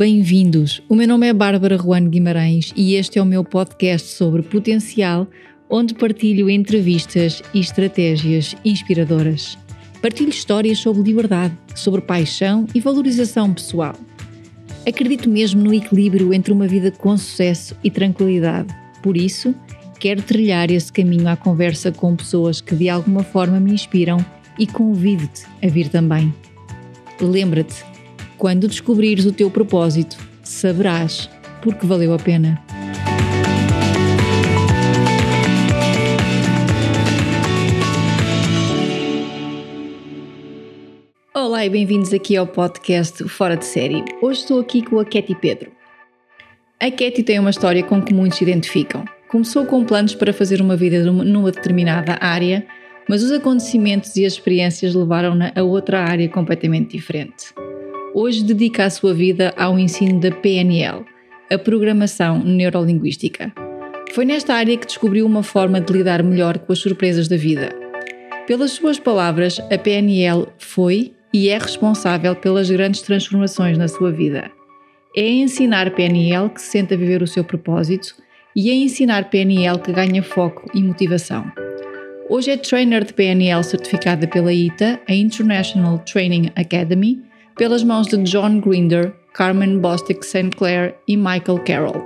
bem-vindos. O meu nome é Bárbara Juan Guimarães e este é o meu podcast sobre potencial, onde partilho entrevistas e estratégias inspiradoras. Partilho histórias sobre liberdade, sobre paixão e valorização pessoal. Acredito mesmo no equilíbrio entre uma vida com sucesso e tranquilidade. Por isso, quero trilhar esse caminho à conversa com pessoas que de alguma forma me inspiram e convido-te a vir também. Lembra-te, quando descobrires o teu propósito, saberás porque valeu a pena. Olá e bem-vindos aqui ao podcast Fora de Série. Hoje estou aqui com a Katy Pedro. A Katy tem uma história com que muitos se identificam. Começou com planos para fazer uma vida numa determinada área, mas os acontecimentos e as experiências levaram-na a outra área completamente diferente. Hoje dedica a sua vida ao ensino da PNL, a Programação Neurolinguística. Foi nesta área que descobriu uma forma de lidar melhor com as surpresas da vida. Pelas suas palavras, a PNL foi e é responsável pelas grandes transformações na sua vida. É ensinar PNL que se senta a viver o seu propósito e é ensinar PNL que ganha foco e motivação. Hoje é trainer de PNL certificada pela ITA, a International Training Academy, pelas mãos de John Grinder, Carmen Bostic St. Clair e Michael Carroll.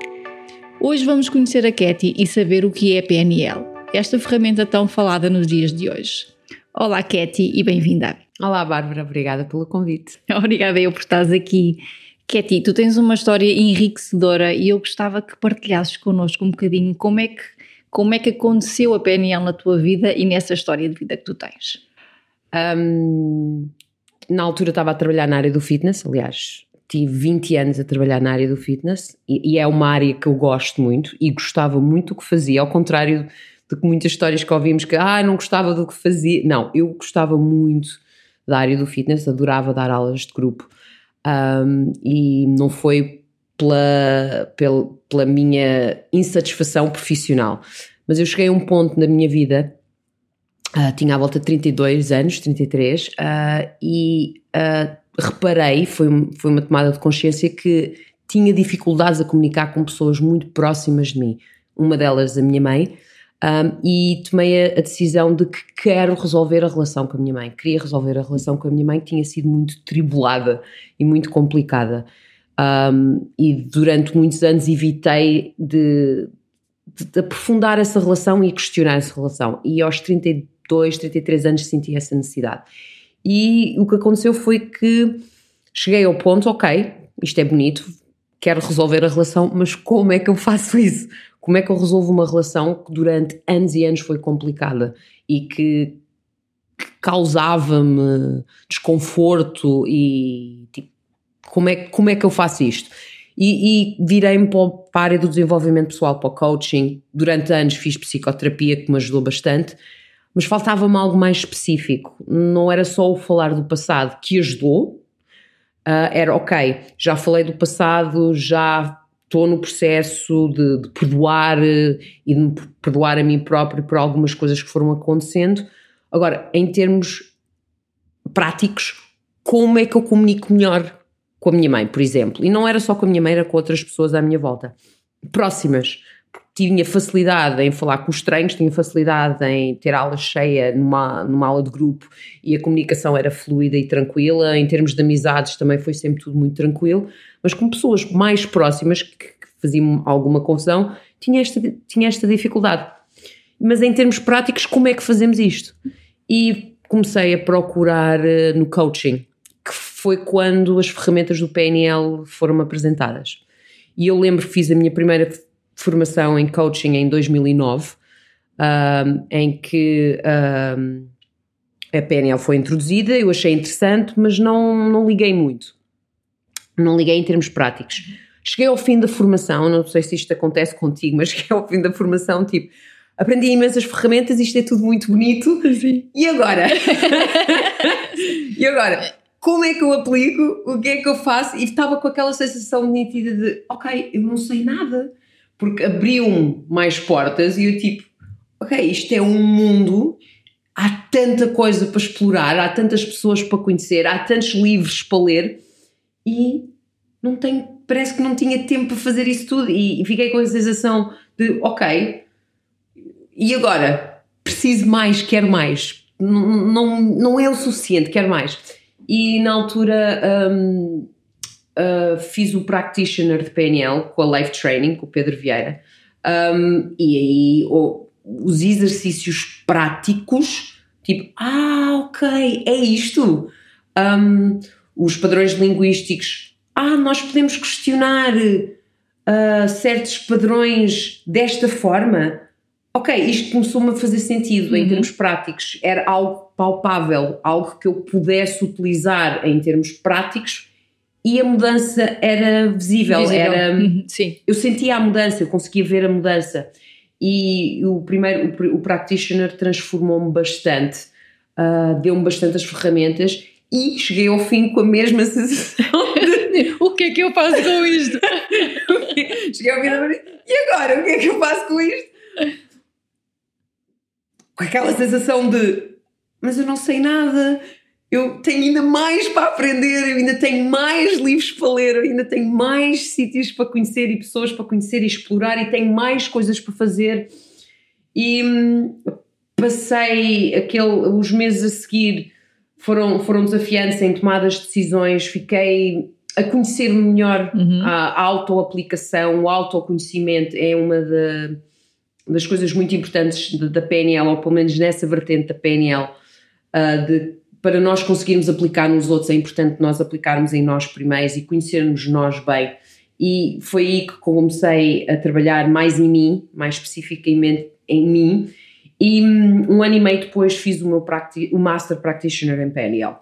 Hoje vamos conhecer a Katy e saber o que é PNL, esta ferramenta tão falada nos dias de hoje. Olá, Katy, e bem-vinda. Olá, Bárbara, obrigada pelo convite. Obrigada eu por estares aqui. Katy, tu tens uma história enriquecedora e eu gostava que partilhasses connosco um bocadinho como é que, como é que aconteceu a PNL na tua vida e nessa história de vida que tu tens. Um, na altura estava a trabalhar na área do fitness, aliás, tive 20 anos a trabalhar na área do fitness e, e, é uma área que eu gosto muito e gostava muito do que fazia, ao contrário de que muitas histórias que ouvimos que ah, não gostava do que fazia. Não, eu gostava muito da área do fitness, adorava dar aulas de grupo um, e não foi pela, pela, pela minha insatisfação profissional. Mas eu cheguei a um ponto na minha vida Uh, tinha à volta de 32 anos, 33, uh, e uh, reparei, foi, foi uma tomada de consciência que tinha dificuldades a comunicar com pessoas muito próximas de mim. Uma delas, a minha mãe, um, e tomei a, a, decisão de que quero resolver a relação com a minha mãe. Queria resolver a relação com a minha mãe, que tinha sido muito tribulada e muito complicada. Um, e durante muitos anos evitei de, de, de, aprofundar essa relação e questionar essa relação. E aos 32 32, 33 anos senti essa necessidade. E o que aconteceu foi que cheguei ao ponto, ok, isto é bonito, quero resolver a relação, mas como é que eu faço isso? Como é que eu resolvo uma relação que durante anos e anos foi complicada e que, que causava-me desconforto e tipo, como é, como é que eu faço isto? E, e virei-me para a área do desenvolvimento pessoal, para o coaching. Durante anos fiz psicoterapia, que me ajudou bastante mas faltava-me algo mais específico. Não era só o falar do passado que ajudou, uh, era ok, já falei do passado, já estou no processo de, de, perdoar eh, e de me perdoar a mim próprio por algumas coisas que foram acontecendo. Agora, em termos práticos, como é que eu comunico melhor com a minha mãe, por exemplo? E não era só com a minha mãe, era com outras pessoas à minha volta. Próximas tinha facilidade em falar com os treinos, tinha facilidade em ter aula cheia numa, numa aula de grupo e a comunicação era fluida e tranquila. Em termos de amizades também foi sempre tudo muito tranquilo, mas com pessoas mais próximas que, que faziam alguma confusão, tinha esta, tinha esta dificuldade. Mas em termos práticos, como é que fazemos isto? E comecei a procurar uh, no coaching, que foi quando as ferramentas do PNL foram apresentadas. E eu lembro que fiz a minha primeira formação em coaching em 2009, um, em que um, a PNL foi introduzida, eu achei interessante, mas não, não liguei muito. Não liguei em termos práticos. Cheguei ao fim da formação, não sei se isto acontece contigo, mas cheguei ao fim da formação, tipo, aprendi imensas ferramentas, isto é tudo muito bonito. Sim. E agora? e agora? Como é que eu aplico? O que é que eu faço? E estava com aquela sensação nítida de, ok, eu não sei nada porque abriu-me mais portas e eu tipo, ok, isto é um mundo, há tanta coisa para explorar, há tantas pessoas para conhecer, há tantos livros para ler e não tenho parece que não tinha tempo para fazer isso tudo e, fiquei com a sensação de, ok, e agora? Preciso mais, quero mais. Não, não, não é o suficiente, quero mais. E na altura um, uh, fiz o practitioner de PNL com a Life Training, com o Pedro Vieira, um, e aí oh, os exercícios práticos, tipo, ah, ok, é isto. Um, os padrões linguísticos, ah, nós podemos questionar uh, certos padrões desta forma. Ok, isto começou-me a fazer sentido uhum. em termos práticos, era algo palpável, algo que eu pudesse utilizar em termos práticos e a mudança era visível, visível. era uhum. Sim. eu sentia a mudança, eu conseguia ver a mudança e o primeiro o, o practitioner transformou-me bastante uh, deu-me bastante as ferramentas e cheguei ao fim com a mesma sensação de o que é que eu faço com isto? cheguei ao fim da e agora o que é que eu faço com isto? com aquela sensação de mas eu não sei nada eu tenho ainda mais para aprender, eu ainda tenho mais livros para ler, eu ainda tenho mais sítios para conhecer e pessoas para conhecer e explorar e tenho mais coisas para fazer. E hum, passei aquele, os meses a seguir foram, foram desafiantes em tomadas de decisões, fiquei a conhecer-me melhor uhum. a, a autoaplicação, o autoconhecimento é uma de, das coisas muito importantes da PNL, ou pelo menos nessa vertente da PNL, uh, de para nós conseguirmos aplicar nos outros, é importante nós aplicarmos em nós primeiros e conhecermos nós bem. E foi aí que comecei a trabalhar mais em mim, mais especificamente em mim. E um ano e meio depois fiz o meu o Master Practitioner em PNL.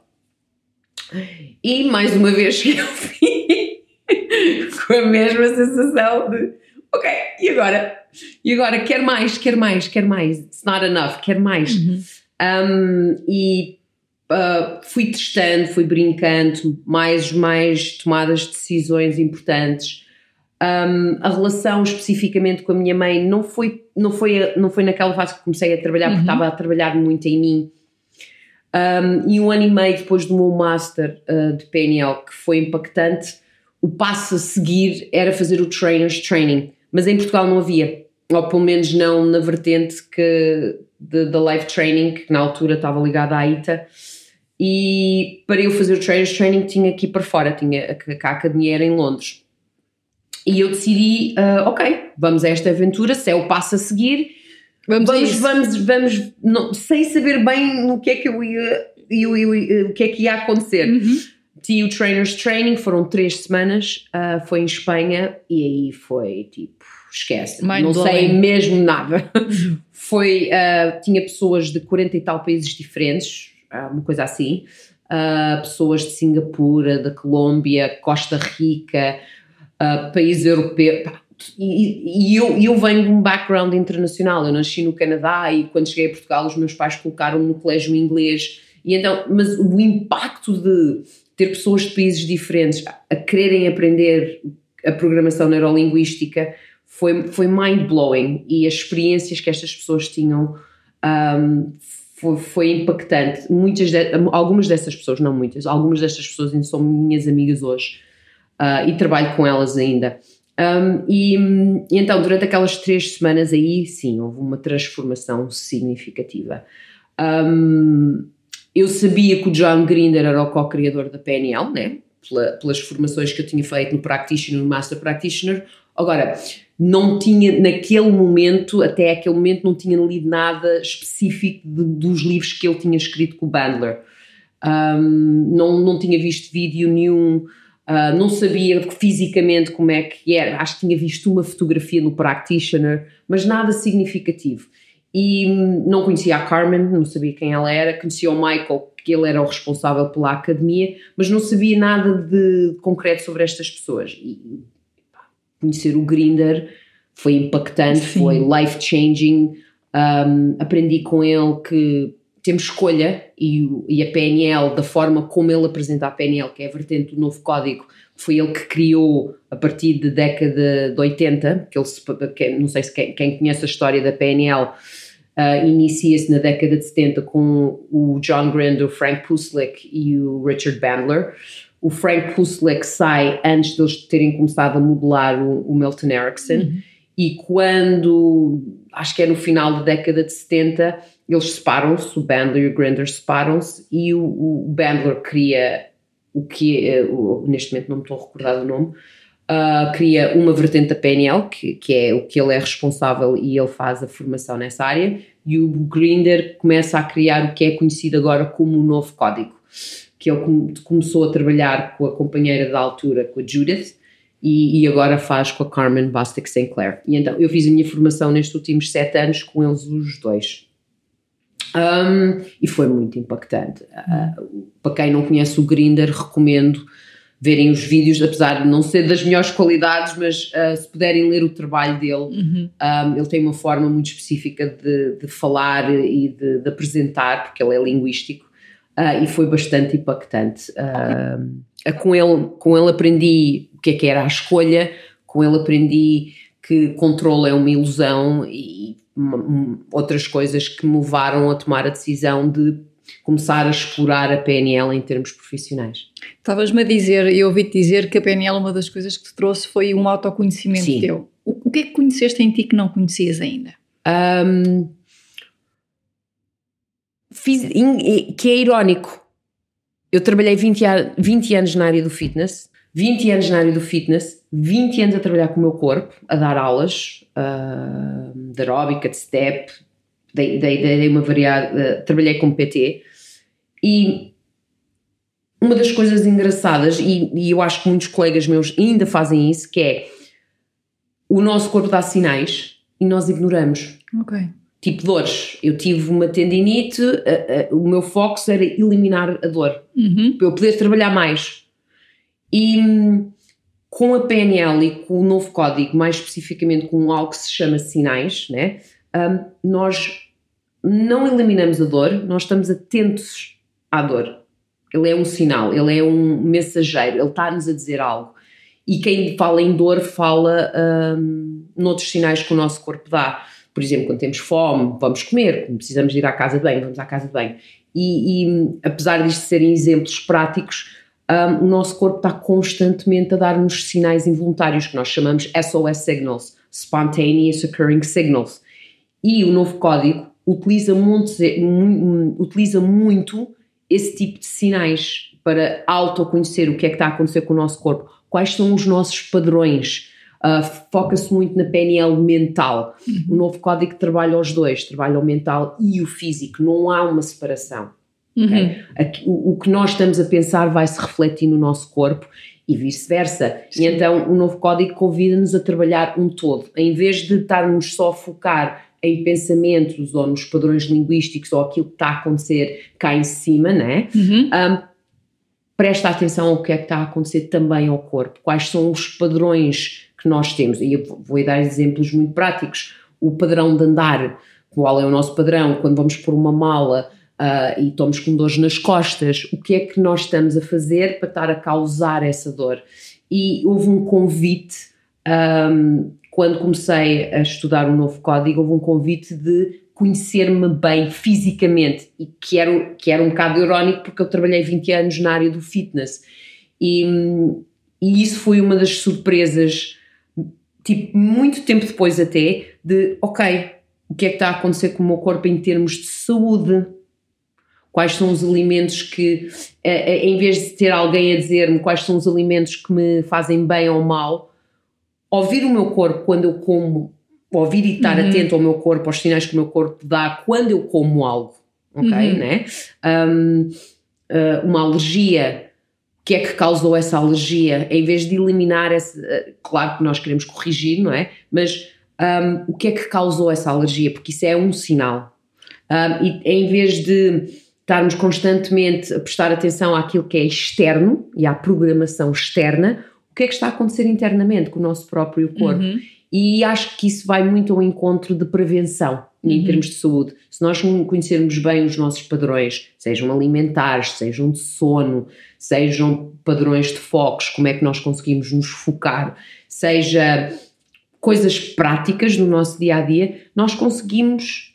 E mais uma vez que eu fui com a mesma sensação de ok, e agora? E agora? Quer mais, quer mais, quer mais. It's not enough, quer mais. Uhum. Um, e Uh, fui testando, fui brincando, mais, mais tomadas de decisões importantes. Um, a relação especificamente com a minha mãe não foi, não foi, não foi naquela fase que comecei a trabalhar, uhum. porque estava a trabalhar muito em mim. Um, e um ano e meio depois do meu Master uh, de PNL, que foi impactante, o passo a seguir era fazer o Trainers Training, mas em Portugal não havia, ou pelo menos não na vertente que da Life Training, que na altura estava ligada à ITA e para eu fazer o Trainers Training tinha que ir para fora, tinha, a, a academia era em Londres. E eu decidi, uh, ok, vamos a esta aventura, se é o passo a seguir, vamos, vamos, vamos, vamos não, sem saber bem no que é que eu ia, eu, eu, eu, o que é que ia acontecer. Uhum. Tive o Trainers Training, foram três semanas, uh, foi em Espanha e aí foi tipo, esquece, Mind não blowing. sei mesmo nada. Foi, uh, tinha pessoas de 40 e tal países diferentes, uma coisa assim. Uh, pessoas de Singapura, da Colômbia, Costa Rica, uh, país europeu. E, e, eu, eu venho de um background internacional. Eu nasci no Canadá e quando cheguei a Portugal, os meus pais colocaram-me no colégio inglês. E então, mas o impacto de ter pessoas de países diferentes a quererem aprender a programação neurolinguística foi, foi mind-blowing. E as experiências que estas pessoas tinham um, foi, foi impactante. Muitas de, algumas dessas pessoas, não muitas, algumas destas pessoas ainda são minhas amigas hoje uh, e trabalho com elas ainda. Um, e, e, então, durante aquelas três semanas aí, sim, houve uma transformação significativa. Um, eu sabia que o John Grinder era o co-criador da PNL, né? Pela, pelas formações que eu tinha feito no Practitioner, no Master Practitioner. Agora, não tinha, naquele momento, até aquele momento, não tinha lido nada específico de, dos livros que ele tinha escrito com o Bandler. Um, não, não tinha visto vídeo nenhum, uh, não sabia fisicamente como é que era. Acho que tinha visto uma fotografia no Practitioner, mas nada significativo. E hum, não conhecia a Carmen, não sabia quem ela era, conhecia o Michael, que ele era o responsável pela academia, mas não sabia nada de concreto sobre estas pessoas. E conhecer o Grinder foi impactante, Sim. foi life-changing. Um, aprendi com ele que temos escolha e, e, a PNL, da forma como ele apresenta a PNL, que é a vertente do novo código, foi ele que criou a partir da década de 80, que ele se, que, não sei se quem, quem, conhece a história da PNL, uh, inicia-se na década de 70 com o John Grinder, o Frank Puslik e o Richard Bandler o Frank Kuslik sai antes deles terem começado a modelar o, o Milton Erickson. Uhum. E quando, acho que é no final da década de 70, eles separam-se, o Bandler e o Grinder separam-se, e o, o Bandler cria o que, uh, neste momento não me estou a recordar do nome, uh, cria uma vertente da PNL, que, que é o que ele é responsável e ele faz a formação nessa área, e o Grinder começa a criar o que é conhecido agora como o novo código, que ele começou a trabalhar com a companheira da altura, com a Judith, e, e, agora faz com a Carmen Bostic Sinclair. E então eu fiz a minha formação nestes últimos sete anos com eles os dois. Um, e foi muito impactante. Uh, para quem não conhece o Grinder, recomendo verem os vídeos, apesar de não ser das melhores qualidades, mas uh, se puderem ler o trabalho dele, uhum. um, ele tem uma forma muito específica de, de falar e de, de, apresentar, porque ele é linguístico, uh, e foi bastante impactante. Uh, com, ele, com ele aprendi o que é que era a escolha, com ele aprendi que controle é uma ilusão e outras coisas que me levaram a tomar a decisão de começar a explorar a PNL em termos profissionais. Estavas-me a dizer, eu ouvi-te dizer que a PNL, uma das coisas que te trouxe foi um autoconhecimento Sim. teu. O, o que é que conheceste em ti que não conhecias ainda? Um, fiz, que é irónico. Eu trabalhei 20, 20 anos na área do fitness, 20 anos na área do fitness, 20 anos a trabalhar com o meu corpo, a dar aulas uh, de aeróbica, de step, dei, dei, dei uma variada, uh, trabalhei como PT e uma das coisas engraçadas, e, e, eu acho que muitos colegas meus ainda fazem isso, que é o nosso corpo dá sinais e nós ignoramos. Ok. Tipo dores. Eu tive uma tendinite, o meu foco era eliminar a dor, uhum. para eu poder trabalhar mais. E com a PNL e com o novo código, mais especificamente com algo que se chama sinais, né? Um, nós não eliminamos a dor, nós estamos atentos à dor. Ele é um sinal, ele é um mensageiro, ele está-nos a dizer algo. E quem fala em dor fala um, noutros sinais que o nosso corpo dá. Por exemplo, quando temos fome, vamos comer, precisamos ir à casa de banho, vamos à casa de banho. E, e apesar disto serem exemplos práticos, um, o nosso corpo está constantemente a dar-nos sinais involuntários que nós chamamos SOS signals, Spontaneous Occurring Signals. E o novo código utiliza utiliza muito esse tipo de sinais para autoconhecer o que é que está a acontecer com o nosso corpo, quais são os nossos padrões. Uh, Foca-se muito na PNL mental. Uhum. O novo código trabalha os dois, trabalha o mental e o físico, não há uma separação. Uhum. Okay? O, o, que nós estamos a pensar vai se refletir no nosso corpo e vice-versa. E então o novo código convida-nos a trabalhar um todo, em vez de estarmos só a focar em pensamentos ou nos padrões linguísticos ou aquilo que está a acontecer cá em cima, né? Uhum. Um, presta atenção ao que é que está a acontecer também ao corpo, quais são os padrões que nós temos. E eu vou dar exemplos muito práticos. O padrão de andar, qual é o nosso padrão quando vamos por uma mala uh, e estamos com dores nas costas, o que é que nós estamos a fazer para estar a causar essa dor? E houve um convite um, quando comecei a estudar o novo código, houve um convite de conhecer-me bem fisicamente e que era, que era um bocado irónico porque eu trabalhei 20 anos na área do fitness e, e isso foi uma das surpresas, tipo, muito tempo depois até, de ok, o que é que está a acontecer com o meu corpo em termos de saúde? Quais são os alimentos que, eh, eh, em vez de ter alguém a dizer-me quais são os alimentos que me fazem bem ou mal, ouvir o meu corpo quando eu como, ouvir e estar uhum. atento ao meu corpo, aos sinais que o meu corpo dá quando eu como algo, ok? Uhum. Né? Um, uh, uma alergia, que é que causou essa alergia? Em vez de eliminar essa, uh, claro que nós queremos corrigir, não é? Mas um, o que é que causou essa alergia? Porque isso é um sinal. Um, e em vez de estarmos constantemente a prestar atenção àquilo que é externo e à programação externa, o que é que está a acontecer internamente com o nosso próprio corpo. Uhum. E acho que isso vai muito ao encontro de prevenção em uhum. termos de saúde. Se nós conhecermos bem os nossos padrões, sejam alimentares, sejam de sono, sejam padrões de focos, como é que nós conseguimos nos focar, seja coisas práticas no nosso dia a dia, nós conseguimos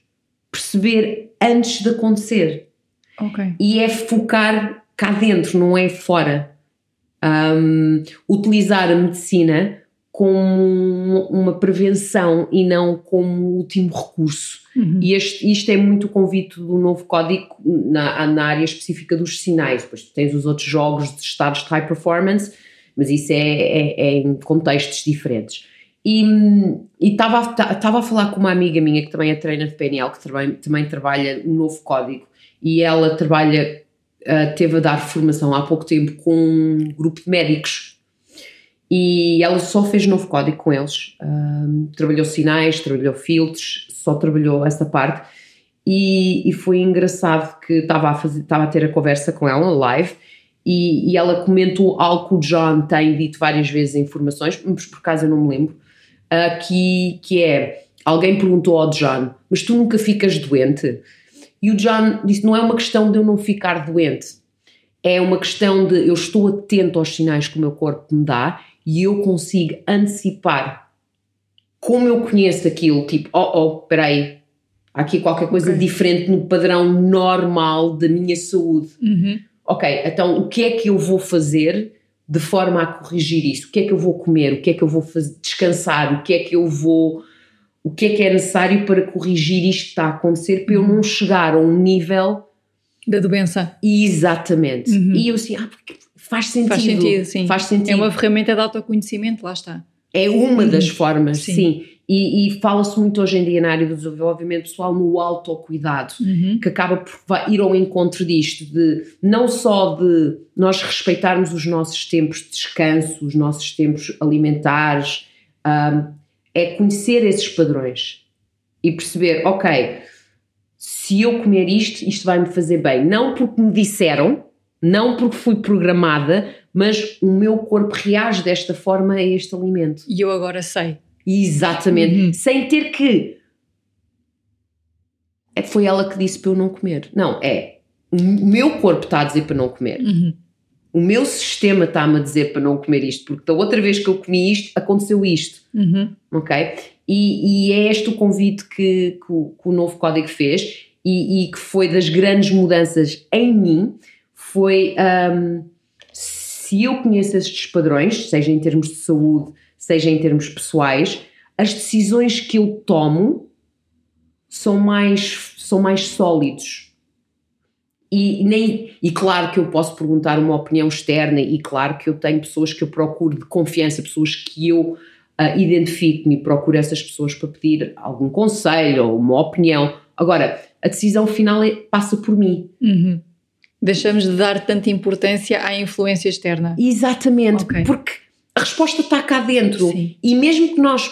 perceber antes de acontecer. Okay. E é focar cá dentro, não é fora. Um, utilizar a medicina como uma prevenção e não como último recurso. Uhum. E este, isto é muito o convite do novo código na, na área específica dos sinais. Depois tens os outros jogos de estados de high performance, mas isso é, é, é em contextos diferentes. E estava a falar com uma amiga minha que também é trainer de PNL, que também, também trabalha no novo código, e ela trabalha, uh, teve a dar formação há pouco tempo com um grupo de médicos e ela só fez novo código com eles. Um, trabalhou sinais, trabalhou filtros, só trabalhou essa parte. E, e foi engraçado que estava a, fazer, estava a ter a conversa com ela live e, e, ela comentou algo que o John tem dito várias vezes em informações, mas por acaso eu não me lembro, uh, que, que é, alguém perguntou ao John, mas tu nunca ficas doente? E o John disse, não é uma questão de eu não ficar doente, é uma questão de eu estou atento aos sinais que o meu corpo me dá e eu consigo antecipar como eu conheço aquilo, tipo, oh, oh, peraí, há aqui qualquer coisa okay. diferente no padrão normal da minha saúde. Uhum. Ok, então o que é que eu vou fazer de forma a corrigir isso? O que é que eu vou comer? O que é que eu vou fazer? Descansar? O que é que eu vou. O que é que é necessário para corrigir isto que está a acontecer para eu uhum. não chegar a um nível. Da doença. Exatamente. Uhum. E eu assim, ah, porque Faz sentido. Faz sentido, sim. Faz sentido. É uma ferramenta de autoconhecimento, lá está. É uma das formas, sim. sim. E, e fala-se muito hoje em dia na área do desenvolvimento pessoal no autocuidado, uhum. que acaba por ir ao encontro disto, de não só de nós respeitarmos os nossos tempos de descanso, os nossos tempos alimentares, um, é conhecer esses padrões e perceber, ok, se eu comer isto, isto vai me fazer bem. Não porque me disseram, não porque fui programada, mas o meu corpo reage desta forma a este alimento. E eu agora sei. Exatamente. Uhum. Sem ter que. É, foi ela que disse para eu não comer. Não, é. O meu corpo está a dizer para não comer. Uhum. O meu sistema está-me a dizer para não comer isto, porque da outra vez que eu comi isto, aconteceu isto. Uhum. Ok? E, e, é este o convite que, que, o, que o novo código fez e, e que foi das grandes mudanças em mim foi um, se eu conheço estes padrões, seja em termos de saúde, seja em termos pessoais, as decisões que eu tomo são mais, são mais sólidos. E, nem, e claro que eu posso perguntar uma opinião externa, e claro que eu tenho pessoas que eu procuro de confiança, pessoas que eu uh, identifico-me e procuro essas pessoas para pedir algum conselho ou uma opinião. Agora, a decisão final é, passa por mim. Uhum. Deixamos de dar tanta importância à influência externa. Exatamente, okay. porque a resposta está cá dentro. Sim. E mesmo que nós,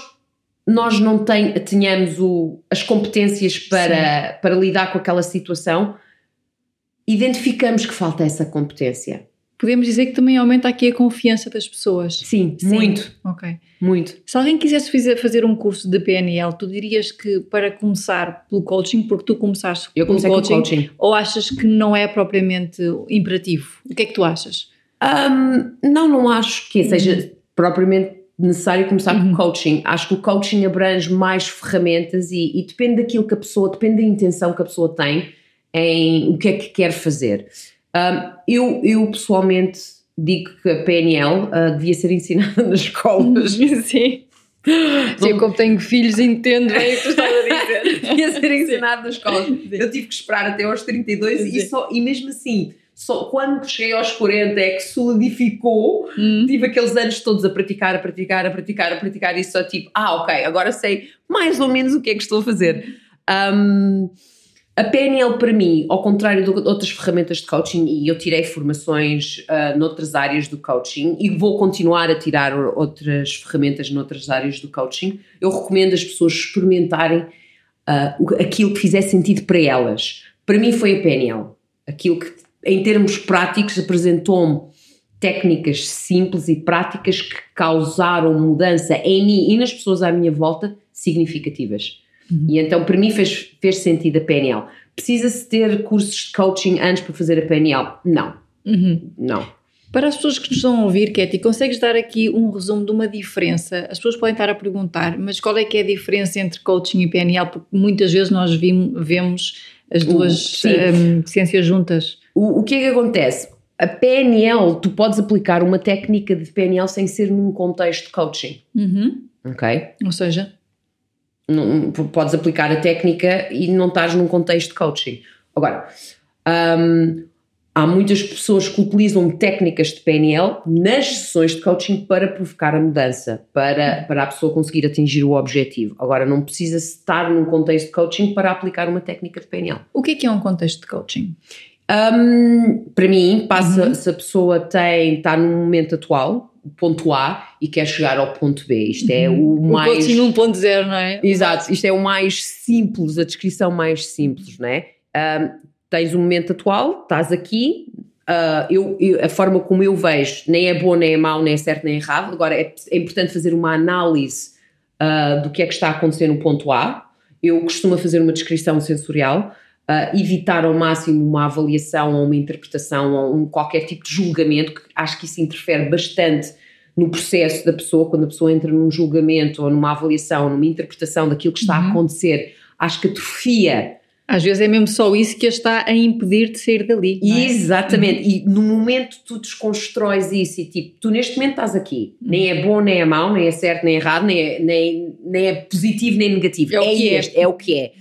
nós não ten, tenhamos o, as competências para, para lidar com aquela situação, identificamos que falta essa competência podemos dizer que também aumenta aqui a confiança das pessoas. Sim, Sim. muito. Ok. Muito. Se alguém quisesse fazer um curso de PNL, tu dirias que para começar pelo coaching, porque tu começaste Eu pelo coaching, coaching, ou achas que não é propriamente imperativo? O que é que tu achas? Um, não, não acho que seja uhum. propriamente necessário começar uhum. com coaching. Acho que o coaching abrange mais ferramentas e, e depende daquilo que a pessoa, depende da intenção que a pessoa tem em o que é que quer fazer. Um, eu, eu pessoalmente digo que a PNL uh, ah, devia ser ensinada nas escolas. Sim. Sim, como tenho filhos, entendo bem o que tu estás a dizer. devia ser ensinado nas escolas. Eu tive que esperar até aos 32 e, só, e mesmo assim, só quando cheguei aos 40 é que solidificou. Hum. Tive aqueles anos todos a praticar, a praticar, a praticar, a praticar e só tipo, ah, ok, agora sei mais ou menos o que é que estou a fazer. Um, a PNL para mim, ao contrário de outras ferramentas de coaching, e eu tirei formações uh, noutras áreas do coaching e vou continuar a tirar outras ferramentas noutras áreas do coaching, eu recomendo as pessoas experimentarem uh, aquilo que fizer sentido para elas. Para mim foi a PNL. Aquilo que, em termos práticos, apresentou-me técnicas simples e práticas que causaram mudança em mim e nas pessoas à minha volta significativas. Uhum. E então para mim fez, fez sentido a PNL. Precisa-se ter cursos de coaching antes para fazer a PNL? Não. Uhum. Não. Para as pessoas que nos estão a ouvir, Katy, consegues dar aqui um resumo de uma diferença? As pessoas podem estar a perguntar, mas qual é que é a diferença entre coaching e PNL? Porque muitas vezes nós vimos as duas um, ciências juntas. O, o que é que acontece? a PNL, tu podes aplicar uma técnica de PNL sem ser num contexto de coaching. Uhum. Ok? Ou seja, Não- podes aplicar a técnica e não estás num contexto de coaching. Agora, hum, há muitas pessoas que utilizam técnicas de PNL nas sessões de coaching para provocar a mudança, para, para a pessoa conseguir atingir o objetivo. Agora, não precisa estar num contexto de coaching para aplicar uma técnica de PNL. o que é que é um contexto de coaching? Hum, para mim, passa se a pessoa tem, está num momento atual, ponto A, e quer chegar ao ponto B. Isto é o O mais. coaching 1.0, não é? Exato, isto é o mais simples, a descrição mais simples, não é? Tens um momento atual, estás aqui. ah, eu, eu- a forma como eu vejo nem é bom, nem é mau, nem é certo, nem é errado. Agora é, é importante fazer uma análise ah, do que é que está a acontecer no ponto A. Eu costumo fazer uma descrição sensorial, ah, evitar ao máximo uma avaliação ou uma interpretação ou um, qualquer tipo de julgamento, que acho que isso interfere bastante no processo da pessoa, quando a pessoa entra num julgamento ou numa avaliação, numa interpretação daquilo que está a Uhum. acontecer, acho que atrofia Às vezes é mesmo só isso que a está a impedir de sair dali. é? Exatamente, e no momento tu desconstróis isso e tipo, tu neste momento estás aqui, nem é bom, nem é mau, nem é certo, nem é errado, nem é, nem, nem é positivo, nem negativo. É o que é. este, é o que é.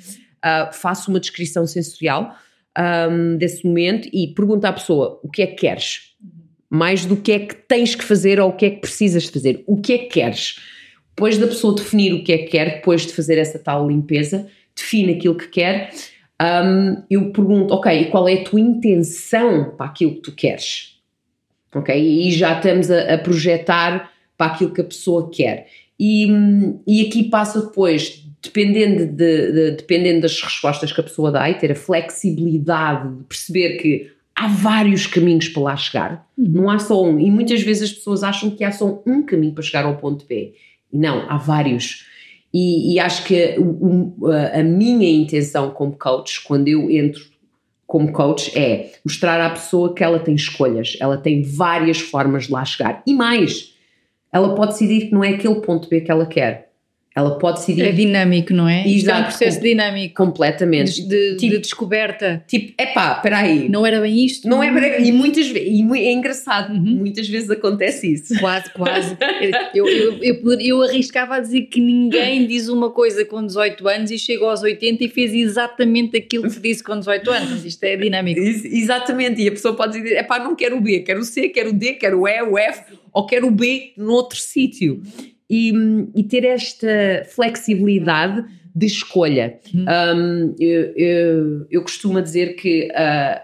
Ah, faço uma descrição sensorial ahm, desse momento e pergunto à pessoa o que é que queres, mais do que é que tens que fazer ou o que é que precisas de fazer, o que é que queres. Depois da pessoa definir o que é que quer, depois de fazer essa tal limpeza, define aquilo que quer. Hum, eu pergunto, ok, e qual é a tua intenção para aquilo que tu queres? Ok, e já estamos a, a projetar para aquilo que a pessoa quer. E, hum, e aqui passa depois, dependendo, de, de- dependendo das respostas que a pessoa dá e ter a flexibilidade de perceber que há vários caminhos para lá chegar, Uhum. não há só um. E muitas vezes as pessoas acham que há só um caminho para chegar ao ponto B. E não, há vários. E, e acho que o- a, a minha intenção como coach, quando eu entro como coach, é mostrar à pessoa que ela tem escolhas, ela tem várias formas de lá chegar. E mais, ela pode decidir que não é aquele ponto B que ela quer. Ela pode decidir É dinâmico, não é? Isto é um Exato. processo dinâmico completamente. de, Tipo- de descoberta. Tipo, epá, espera aí. Não era bem isto? Não é para- e muitas vezes, e é engraçado, Uhum. muitas vezes acontece isso. Quase, quase. Eu, eu, eu, eu arriscava a dizer que ninguém diz uma coisa com 18 anos e chega aos 80 e fez exatamente aquilo que disse com 18 anos. Mas Isto é dinâmico. Ex- Exatamente, e a pessoa pode dizer: epá, não quero o B, quero o C, quero o D, quero o E, o F, ou quero o B noutro sítio. E, e ter esta flexibilidade de escolha. Uhum. Hum, eu, eu, eu costumo dizer que ah,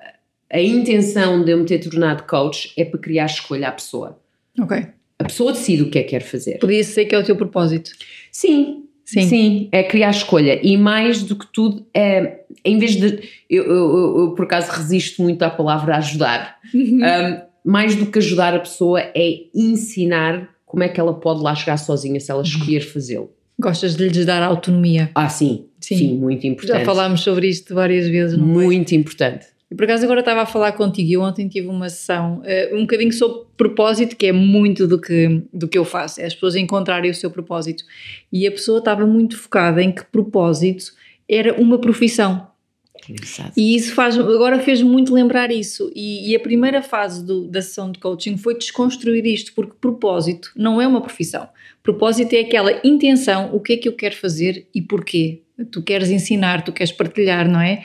a intenção de eu me ter tornado coach é para criar escolha à pessoa. Ok. A pessoa decide o que é que quer fazer. Podia ser que é o teu propósito. Sim, Sim. Sim, é criar escolha. E mais do que tudo, é, em vez de. Eu, eu- eu- eu, por acaso, resisto muito à palavra ajudar. Uhum. Um, mais do que ajudar a pessoa, é ensinar como é que ela pode lá chegar sozinha se ela escolher fazê-lo. Gostas de lhes dar autonomia. Ah, sim, Sim. sim, muito importante. Já falámos sobre isto várias vezes, não? Muito importante. E por acaso agora estava a falar contigo e ontem tive uma sessão eh, um bocadinho sobre propósito, que é muito do que, do que eu faço, é as pessoas encontrarem o seu propósito. E a pessoa estava muito focada em que propósito era uma profissão. Engraçado. E isso faz, agora fez muito lembrar isso. E, e a primeira fase do- da sessão de coaching foi desconstruir isto, porque propósito não é uma profissão. Propósito é aquela intenção, o que é que eu quero fazer e porquê. Tu queres ensinar, tu queres partilhar, não é?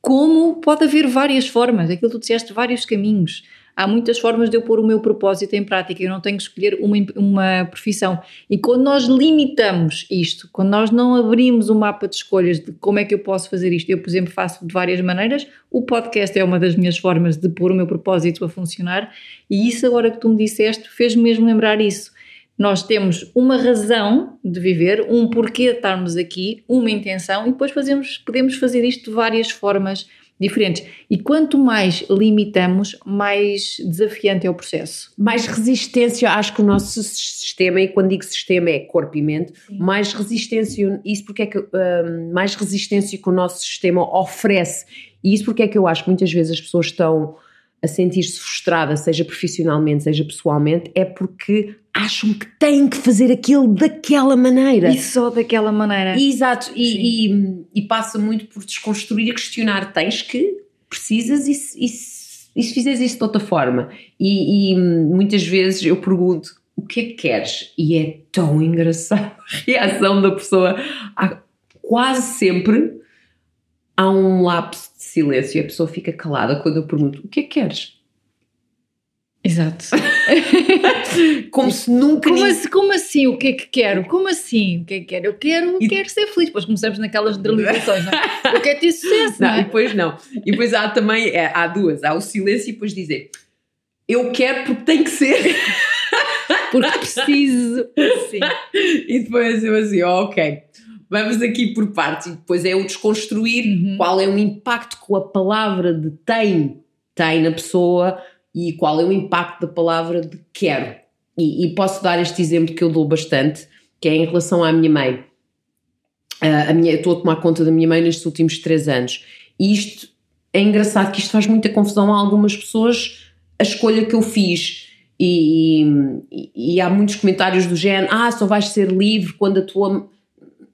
Como pode haver várias formas, aquilo que tu disseste, vários caminhos. Há muitas formas de eu pôr o meu propósito em prática, eu não tenho que escolher uma, uma profissão. E quando nós limitamos isto, quando nós não abrimos o mapa de escolhas de como é que eu posso fazer isto, eu, por exemplo, faço de várias maneiras, o podcast é uma das minhas formas de pôr o meu propósito a funcionar, e isso agora que tu me disseste fez-me mesmo lembrar isso. Nós temos uma razão de viver, um porquê de estarmos aqui, uma intenção, e depois fazemos, podemos fazer isto de várias formas diferentes. E quanto mais limitamos, mais desafiante é o processo. Mais resistência, acho que o nosso sistema, e quando digo sistema é corpo e mente, mais resistência, isso porque é que hum, mais resistência que o nosso sistema oferece. E isso porque é que eu acho que muitas vezes as pessoas estão a sentir-se frustradas, seja profissionalmente, seja pessoalmente, é porque acham que têm que fazer aquilo daquela maneira. E só daquela maneira. Exato, e, e, e passa muito por desconstruir e questionar. Tens que, precisas e, se- e e se fizeres isso de outra forma? E, e muitas vezes eu pergunto, o que é que queres? E é tão engraçado a reação da pessoa. Há, quase sempre há um lapso de silêncio e a pessoa fica calada quando eu pergunto, o que é que queres? Exato. como se nunca. Como, assim, como, assim? O que é que quero? Como assim? O que é que quero? Eu quero, e... quero ser feliz. Depois começamos naquelas generalizações, não é? Eu quero ter sucesso. Não, não é? E depois não. E depois há também, é, há duas: há o silêncio e depois dizer eu quero porque tem que ser. porque preciso. Sim. E depois eu assim, oh, ok. Vamos aqui por partes. E depois é o desconstruir uhum. qual é o impacto que a palavra de tem tem na pessoa e qual é o impacto da palavra de quero. E, e posso dar este exemplo que eu dou bastante, que é em relação à minha mãe. Uh, a minha, eu estou a tomar conta da minha mãe nestes últimos três anos. E isto é engraçado que isto faz muita confusão a algumas pessoas, a escolha que eu fiz. E, e, e há muitos comentários do género: ah, só vais ser livre quando a tua.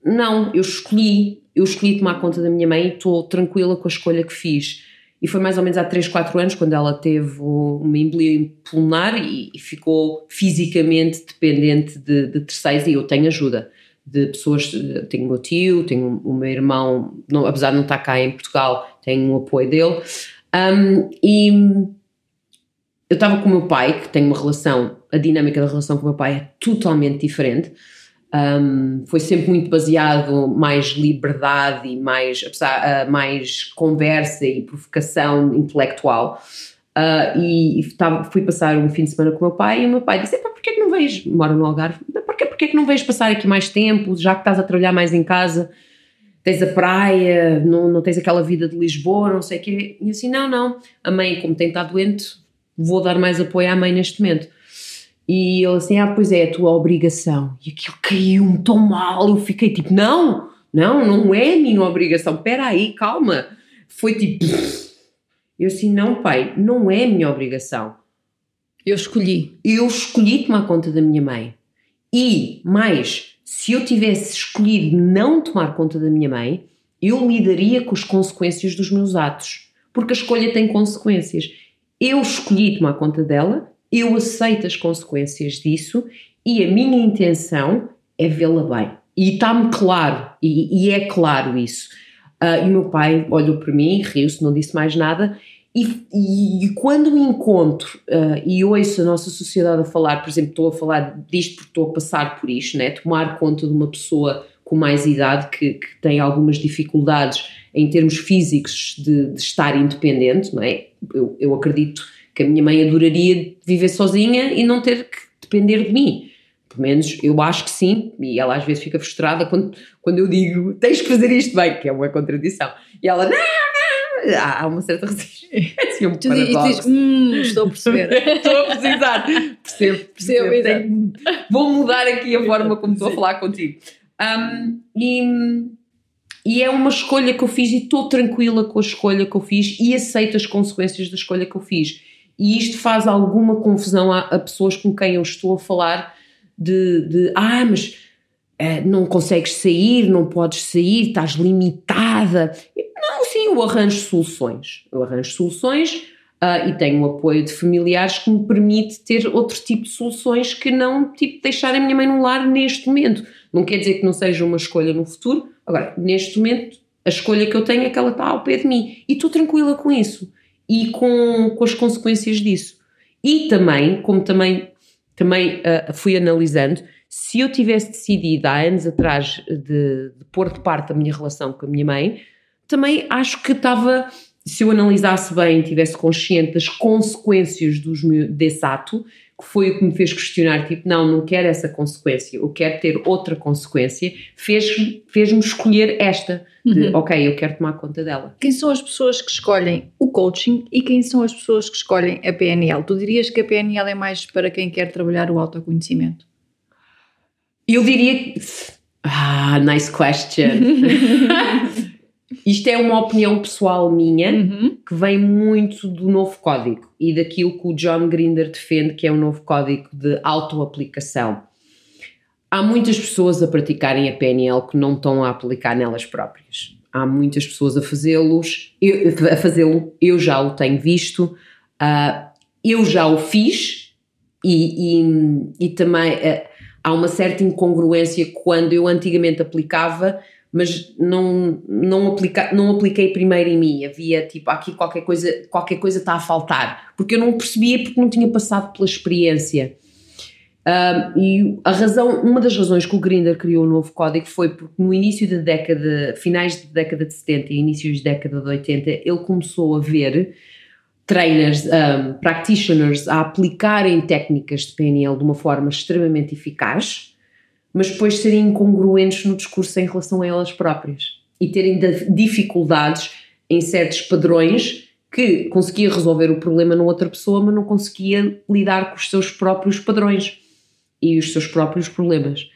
Não, eu escolhi, eu escolhi tomar conta da minha mãe e estou tranquila com a escolha que fiz. E foi mais ou menos há 3, 4 anos quando ela teve uma embolia pulmonar e, ficou fisicamente dependente de, de, terceiros e eu tenho ajuda de pessoas, tenho o meu tio, tenho o meu irmão, não, apesar de não estar cá em Portugal, tenho o apoio dele. Um, e eu estava com o meu pai, que tem uma relação, a dinâmica da relação com o meu pai é totalmente diferente. Um, foi sempre muito baseado mais liberdade e mais, apesar, uh, mais conversa e provocação intelectual. Uh, e, e tava, fui passar um fim de semana com o meu pai e o meu pai disse: porquê que não vens? Moro no Algarve, porquê, porquê que não vens passar aqui mais tempo, já que estás a trabalhar mais em casa? Tens a praia, não, não tens aquela vida de Lisboa, não sei o quê. E assim: não, não, a mãe, como tem estado doente, vou dar mais apoio à mãe neste momento. E ele assim, ah, pois é, a tua obrigação. E aquilo caiu-me tão mal, eu fiquei tipo, não, não, não é a minha obrigação, espera aí, calma. Foi tipo, eu assim, não pai, não é a minha obrigação. Eu escolhi. Eu escolhi tomar conta da minha mãe. E, mais, se eu tivesse escolhido não tomar conta da minha mãe, eu lidaria com as consequências dos meus atos. Porque a escolha tem consequências. Eu escolhi tomar conta dela eu aceito as consequências disso e a minha intenção é vê-la bem. E está-me claro, e, e, é claro isso. Uh, e o meu pai olhou para mim, riu-se, não disse mais nada. E, e, e quando me encontro uh, e ouço a nossa sociedade a falar, por exemplo, estou a falar disto porque estou a passar por isto, né? tomar conta de uma pessoa com mais idade que, que tem algumas dificuldades em termos físicos de, de estar independente, não é? Eu, eu acredito que a minha mãe adoraria viver sozinha e não ter que depender de mim. Pelo menos eu acho que sim, e ela às vezes fica frustrada quando, quando eu digo tens que fazer isto bem, que é uma contradição. E ela, não, não, há uma certa resistência. Assim, um tu dizes, hum, estou a perceber. estou a precisar. Percebo, percebo. percebo tenho, vou mudar aqui a forma como estou a falar contigo. Um, e, e é uma escolha que eu fiz e estou tranquila com a escolha que eu fiz e aceito as consequências da escolha que eu fiz e isto faz alguma confusão a, a pessoas com quem eu estou a falar de, de ah, mas é, não consegues sair, não podes sair, estás limitada. Não, sim, eu arranjo soluções. Eu arranjo soluções uh, e tenho o apoio de familiares que me permite ter outro tipo de soluções que não tipo deixar a minha mãe no lar neste momento. Não quer dizer que não seja uma escolha no futuro. Agora, neste momento, a escolha que eu tenho é que ela está ao pé de mim e estou tranquila com isso e com, com as consequências disso. E também, como também, também uh, fui analisando, se eu tivesse decidido há anos atrás de, de, pôr de parte a minha relação com a minha mãe, também acho que estava, se eu analisasse bem, tivesse consciente das consequências dos meus, desse ato, que foi o que me fez questionar, tipo, não, não quero essa consequência, eu quero ter outra consequência, fez-me fez escolher esta, de, uhum. ok, eu quero tomar conta dela. Quem são as pessoas que escolhem o coaching e quem são as pessoas que escolhem a PNL? Tu dirias que a PNL é mais para quem quer trabalhar o autoconhecimento? Eu diria que... Ah, nice question. Isto é uma opinião pessoal minha uhum. que vem muito do novo código e daquilo que o John Grinder defende, que é o novo código de autoaplicação. Há muitas pessoas a praticarem a PNL que não estão a aplicar nelas próprias. Há muitas pessoas a fazê-los, a fazê-lo, eu já o tenho visto. Uh, eu já o fiz e, e, e também uh, há uma certa incongruência quando eu antigamente aplicava, mas não, não, aplica, não apliquei primeiro em mim. Havia tipo, aqui qualquer coisa, qualquer coisa está a faltar, porque eu não percebia porque não tinha passado pela experiência. Um, e a razão, uma das razões que o Grinder criou o novo código foi porque no início da década, finais da década de 70 e inícios da década de 80, ele começou a ver trainers, um, practitioners a aplicarem técnicas de PNL de uma forma extremamente eficaz, mas depois serem incongruentes no discurso em relação a elas próprias e terem dificuldades em certos padrões que conseguia resolver o problema numa outra pessoa, mas não conseguia lidar com os seus próprios padrões e os seus próprios problemas.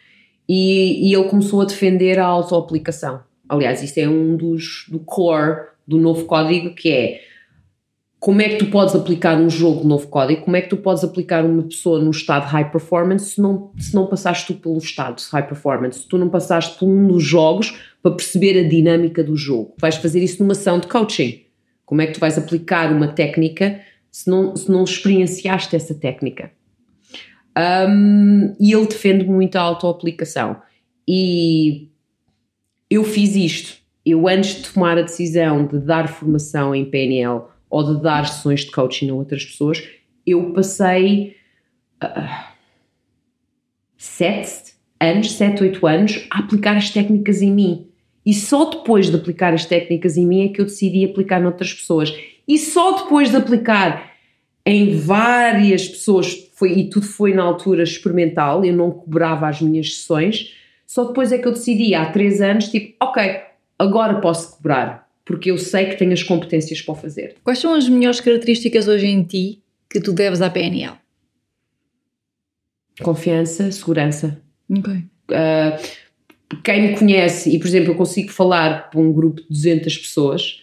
E, e ele começou a defender a autoaplicação. Aliás, isto é um dos do core do novo código, que é como é que tu podes aplicar um jogo de novo código, como é que tu podes aplicar uma pessoa no estado high performance se não, se não passaste tu pelo estado de high performance, se tu não passaste por um dos jogos para perceber a dinâmica do jogo. Vais fazer isso numa ação de coaching. Como é que tu vais aplicar uma técnica se não, se não experienciaste essa técnica? Um, e ele defende muito a autoaplicação. E eu fiz isto. Eu, antes de tomar a decisão de dar formação em PNL ou de dar sessões de coaching a outras pessoas, eu passei uh, sete anos, sete, oito anos a aplicar as técnicas em mim. E só depois de aplicar as técnicas em mim é que eu decidi aplicar noutras pessoas. E só depois de aplicar em várias pessoas, foi, e tudo foi na altura experimental, eu não cobrava as minhas sessões, só depois é que eu decidi, há três anos, tipo, ok, agora posso cobrar, porque eu sei que tenho as competências para o fazer. Quais são as melhores características hoje em ti que tu deves à PNL? Confiança, segurança. Ok. Uh, quem me conhece, e por exemplo, eu consigo falar para um grupo de 200 pessoas,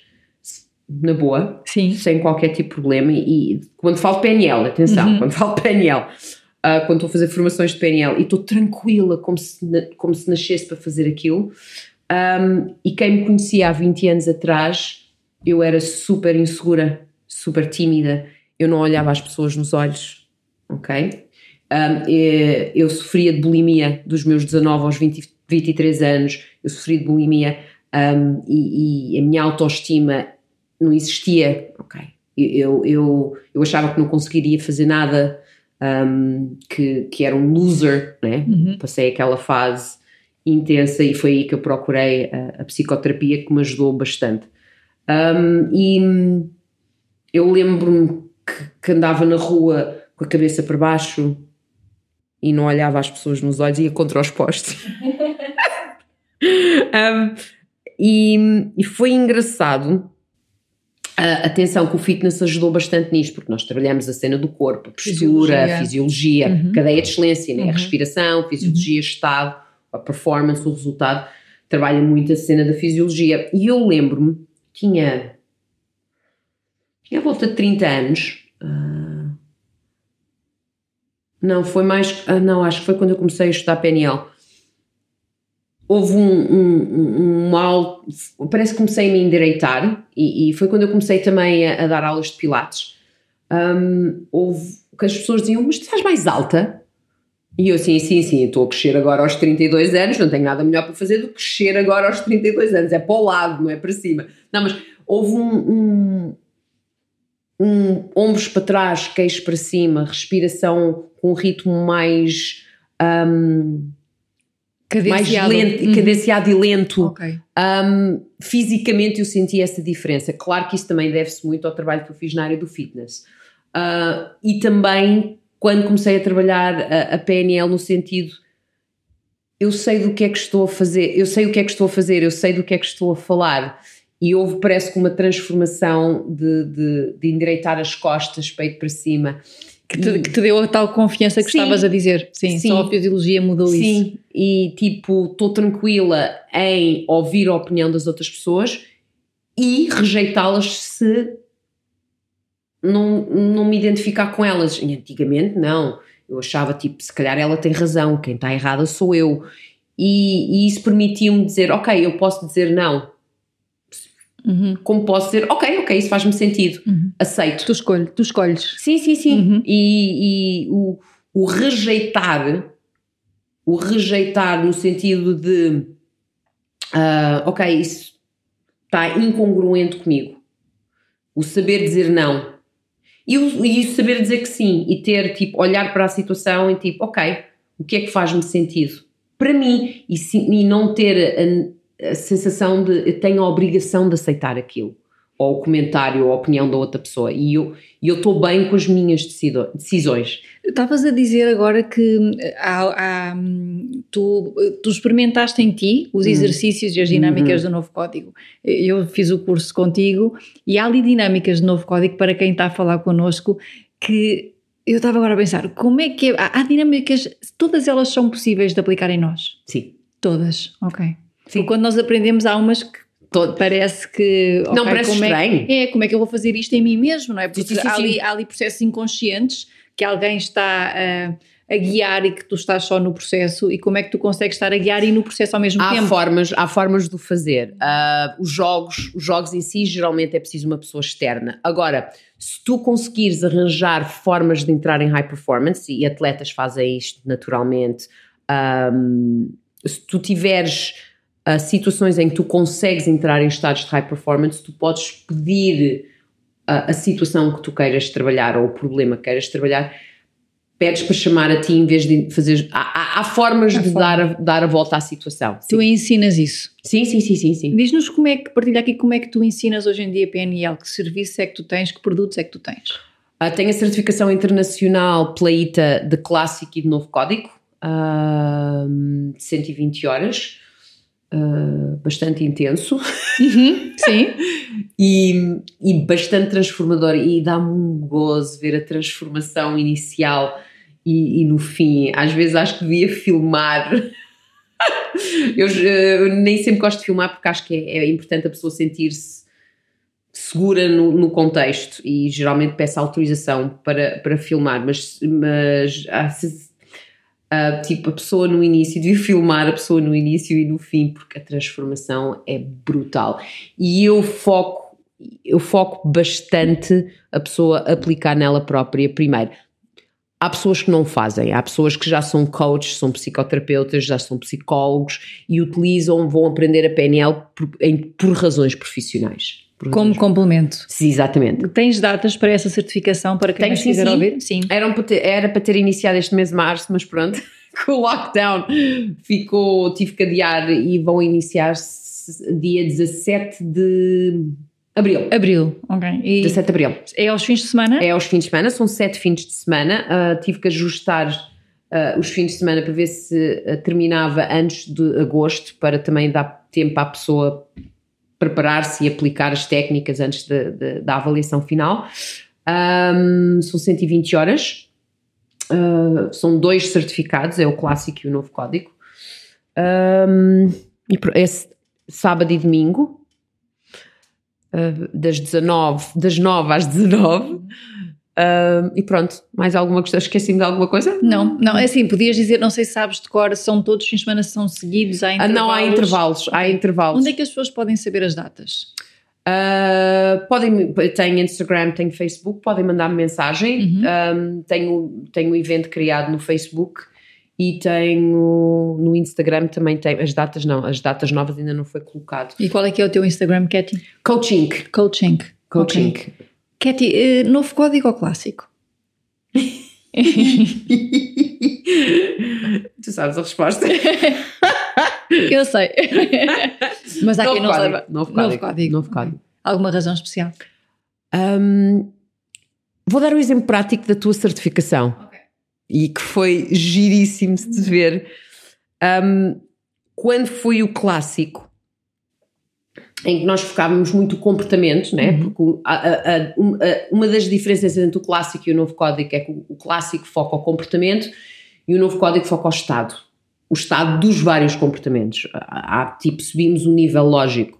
na boa, Sim. sem qualquer tipo de problema. E, quando falo PNL, atenção, uhum. quando falo PNL, uh, quando estou a fazer formações de PNL e estou tranquila, como se, como se nascesse para fazer aquilo. Um, e quem me conhecia há 20 anos atrás, eu era super insegura, super tímida, eu não olhava as pessoas nos olhos, ok? Um, eu sofria de bulimia dos meus 19 aos 20, 23 anos, eu sofri de bulimia um, e, e, a minha autoestima não existia, ok. Eu, eu, eu achava que não conseguiria fazer nada, um, que, que era um loser, né? Uhum. Passei aquela fase intensa e foi aí que eu procurei a, a psicoterapia que me ajudou bastante. Um, e eu lembro-me que, que, andava na rua com a cabeça para baixo e não olhava as pessoas nos olhos, ia contra os postes. um, e, e foi engraçado Uh, atenção que o fitness ajudou bastante nisto, porque nós trabalhamos a cena do corpo, a postura, fisiologia, a fisiologia uhum. cadeia de excelência, né? Uhum. a respiração, fisiologia, uhum. estado, a performance, o resultado, trabalha muito a cena da fisiologia. E eu lembro-me, tinha, tinha a volta de 30 anos, uh, não, foi mais, uh, não, acho que foi quando eu comecei a estudar PNL houve um, um, um, mal. Parece que comecei a me endireitar, e, e foi quando eu comecei também a, a dar aulas de Pilates. Um, houve que as pessoas diziam: Mas tu estás mais alta? E eu, sim, sim, sim, estou a crescer agora aos 32 anos, não tenho nada melhor para fazer do que crescer agora aos 32 anos, é para o lado, não é para cima. Não, mas houve um, um, um ombros para trás, queixo para cima, respiração com um ritmo mais. Um, cadenciado. mais lento, uhum. cadenciado e lento. Okay. Um, fisicamente eu senti essa diferença. Claro que isso também deve-se muito ao trabalho que eu fiz na área do fitness. Uh, e também quando comecei a trabalhar a, a, PNL no sentido eu sei do que é que estou a fazer, eu sei o que é que estou a fazer, eu sei do que é que estou a falar. E houve, parece que, uma transformação de, de, de endireitar as costas, peito para cima que te, que te, deu a tal confiança que sim, estavas a dizer. Sim, sim, só a fisiologia mudou sim, isso. Sim, e tipo, estou tranquila em ouvir a opinião das outras pessoas e rejeitá-las se não, não me identificar com elas. E antigamente, não. Eu achava, tipo, se calhar ela tem razão, quem está errada sou eu. E, e isso permitiu-me dizer, ok, eu posso dizer não. Uhum. Como posso dizer, ok, ok, isso faz-me sentido, Uhum. aceito. Tu, escolhe, tu escolhes. Sim, sim, sim. Uhum. E, e o, o rejeitar, o rejeitar no sentido de, ah, ok, isso está incongruente comigo. O saber dizer não. E e saber dizer que sim. E ter, tipo, olhar para a situação e tipo, ok, o que é que faz-me sentido? Para mim. E, se- e não ter a, a sensação de eu tenho a obrigação de aceitar aquilo. Ou o comentário ou a opinião da outra pessoa. E eu estou bem com as minhas decisões. Estavas a dizer agora que hum, há- há, hum, tu, tu experimentaste em ti os Hum. exercícios e as dinâmicas do novo código. Eu fiz o curso contigo e há ali dinâmicas do novo código para quem está a falar connosco que eu estava agora a pensar, como é que é? Há, há dinâmicas, todas elas são possíveis de aplicar em nós? Sim. Todas, ok. Sim. Porque quando nós aprendemos há umas que Todo- parece que. Não, ok, parece como estranho. É, é, como é que eu vou fazer isto em mim mesmo, não é? Porque Sim, sim, sim, há, ali, há ali processos inconscientes que alguém está a, a guiar e que tu estás só no processo, e como é que tu consegues estar a guiar e no processo ao mesmo Há tempo? formas, há formas de o fazer. Ah, os, jogos, os jogos em si, geralmente é preciso uma pessoa externa. Agora, se tu conseguires arranjar formas de entrar em high performance, e atletas fazem isto naturalmente, ahm, se tu tiveres ah, situações em que tu consegues entrar em estados de high performance, tu podes pedir ah, a situação que tu queiras trabalhar ou o problema que queiras trabalhar, pedes para chamar a ti em vez de fazer. Há, há- há formas Há de forma. dar a, dar a volta à situação. Tu ensinas isso. Sim, sim, sim, sim, sim. Diz-nos como é que, partilha aqui como é que tu ensinas hoje em dia PNL, que serviço é que tu tens, que produtos é que tu tens? Ah, tenho a certificação internacional pela ITA de clássico e de novo código, ah, de 120 horas, ah, bastante intenso Sim. e, e bastante transformador. E dá-me um gozo ver a transformação inicial e, e no fim. Às vezes acho que devia filmar. Eu, eu nem sempre gosto de filmar porque acho que é, é importante a pessoa sentir-se segura no, no contexto e geralmente peço autorização para, para filmar, mas, mas ah, ah, tipo a pessoa no início, devia filmar a pessoa no início e no fim, porque a transformação é brutal. E eu foco, eu foco bastante a pessoa aplicar nela própria primeiro. Há pessoas que não fazem, há pessoas que já são coaches, são psicoterapeutas, já são psicólogos e utilizam, vão aprender a PNL por, em- por razões profissionais. Como complemento. Sim, exatamente. Tens datas para essa certificação para quem Tenho, nos sim, quiser sim. ouvir? Sim. Era para, ter, era para ter iniciado este mês de março, mas pronto, com o lockdown ficou, tive que adiar e vão iniciar-se dia 17 de abril. Abril, ok. E 17 de abril. é aos fins de semana? É aos fins de semana, são sete fins de semana. ah, tive que ajustar ah, os fins de semana para ver se ah, terminava antes de agosto, para também dar tempo à pessoa preparar-se e aplicar as técnicas antes de- de- da avaliação final. Ahm, são 120 horas. Ah, são dois certificados, é o clássico e o novo código. Ahm, e esse sábado e domingo, ah, das 19, das 9 às 19. Ah, e pronto, mais alguma questão? Esqueci-me de alguma coisa? Não, não, é assim, podias dizer, não sei se sabes de cor, são todos os fins de semana, são seguidos, há Ah, intervalos. não, há intervalos. Há intervalos. Onde é que as pessoas podem saber as datas? Ah, podem, tenho Instagram, tenho Facebook, podem mandar-me mensagem. Uhum. Ah, tenho, tenho um evento criado no Facebook e tenho no Instagram também tenho as datas, não, as datas novas ainda não foi colocado. E qual é que é o teu Instagram, Katy? Coaching. Coaching. Coaching. Ok. Katy, eh, novo código ou clássico? tu sabes a resposta. Eu sei. Mas há quem Novo não código, saiba. novo Novo código, código. novo código. Alguma razão especial? Um, vou dar um exemplo prático da tua certificação Ok. e que foi giríssimo de ver. Um, quando foi o clássico, em que nós focávamos muito o comportamento, né? Uhum. porque a- a- a- um- uma das diferenças entre o clássico e o novo código é que o, clássico foca ao comportamento e o novo código foca ao estado. O estado dos vários comportamentos. Há, tipo, subimos o nível lógico.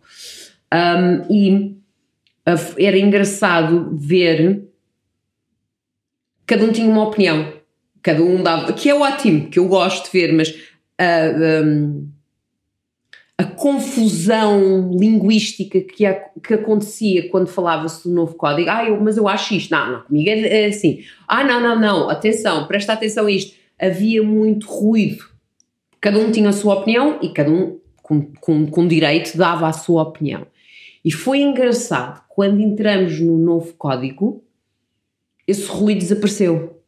Um, e era engraçado ver cada um tinha uma opinião cada um dava, que é ótimo, que eu gosto de ver, mas ah, um, a confusão linguística que, a, que acontecia quando falava-se do novo código. Ah, eu, mas eu acho isto. Não, não, comigo é, é assim. Ah, não, não, não, atenção, presta atenção a isto. Havia muito ruído. Cada um tinha a sua opinião e cada um, com, com, com direito, dava a sua opinião. E foi engraçado, quando entramos no novo código, esse ruído desapareceu.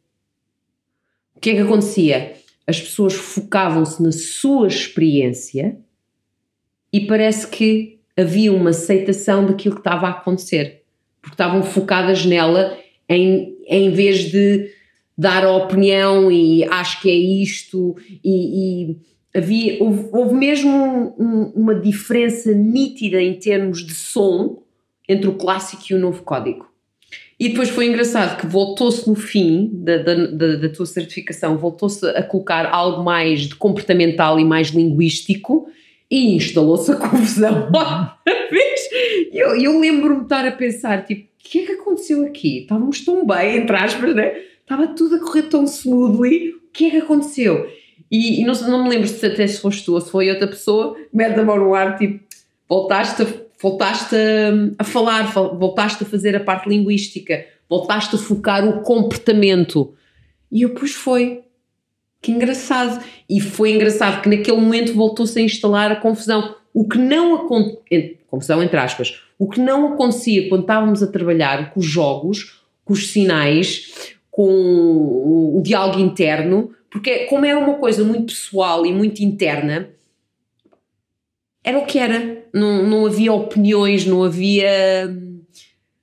O que é que acontecia? As pessoas focavam-se na sua experiência e parece que havia uma aceitação daquilo que estava a acontecer, porque estavam focadas nela em, em vez de dar a opinião e acho que é isto e, e havia, houve, houve mesmo um, uma diferença nítida em termos de som entre o clássico e o novo código. E depois foi engraçado que voltou-se no fim da, da, da, da tua certificação, voltou-se a colocar algo mais de comportamental e mais linguístico e instalou-se a confusão outra vez. E eu, eu lembro-me de estar a pensar, tipo, o que é que aconteceu aqui? Estávamos tão bem, entre aspas, né? Estava tudo a correr tão smoothly, o que é que aconteceu? E, e não, não me lembro se até se foste tu ou se foi outra pessoa, mete a mão no ar, tipo, voltaste a, voltaste a, a falar, voltaste a fazer a parte linguística, voltaste a focar o comportamento. E eu, pois foi, que engraçado. E foi engraçado que naquele momento voltou-se a instalar a confusão. O que não acontecia, confusão entre aspas, o que não acontecia quando estávamos a trabalhar com os jogos, com os sinais, com o, o diálogo interno, porque como era uma coisa muito pessoal e muito interna, era o que era. Não, não havia opiniões, não havia,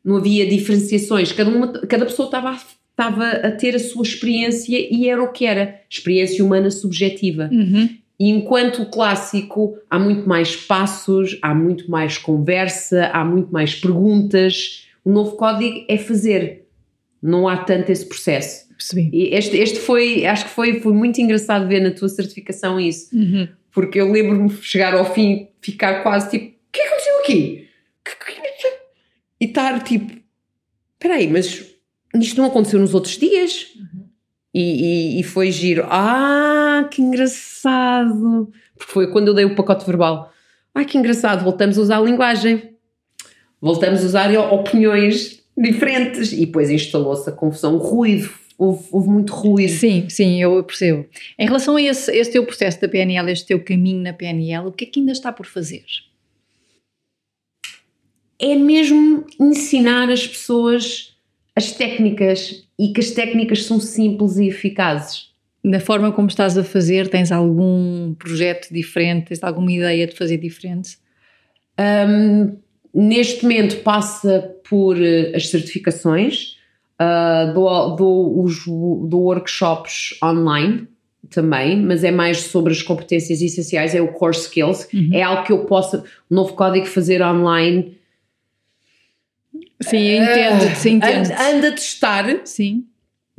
não havia diferenciações. Cada, uma, cada pessoa estava estava a ter a sua experiência e era o que era, experiência humana subjetiva. Uhum. E enquanto o clássico há muito mais passos, há muito mais conversa, há muito mais perguntas, o novo código é fazer, não há tanto esse processo. Percebi. E este, este foi, acho que foi, foi muito engraçado ver na tua certificação isso, uhum. porque eu lembro-me de chegar ao fim, ficar quase tipo: o que aconteceu aqui? E estar tipo: espera aí, mas isto não aconteceu nos outros dias. Uhum. E, e, e, foi giro. Ah, que engraçado! Porque foi quando eu dei o pacote verbal. Ai, que engraçado, voltamos a usar a linguagem. Voltamos a usar opiniões diferentes. E depois instalou-se a confusão, o ruído. Houve, houve, muito ruído. Sim, sim, eu percebo. Em relação a esse, esse teu processo da PNL, este teu caminho na PNL, o que é que ainda está por fazer? É mesmo ensinar as pessoas as técnicas e que as técnicas são simples e eficazes. Na forma como estás a fazer, tens algum projeto diferente? Tens alguma ideia de fazer diferente? Um, neste momento passa por uh, as certificações, uh, dou, dou, os, dou workshops online também, mas é mais sobre as competências essenciais, é o core skills, uhum. é algo que eu possa, o novo código fazer online Sim, eu entendo, sim, entendo. Anda a testar. Sim.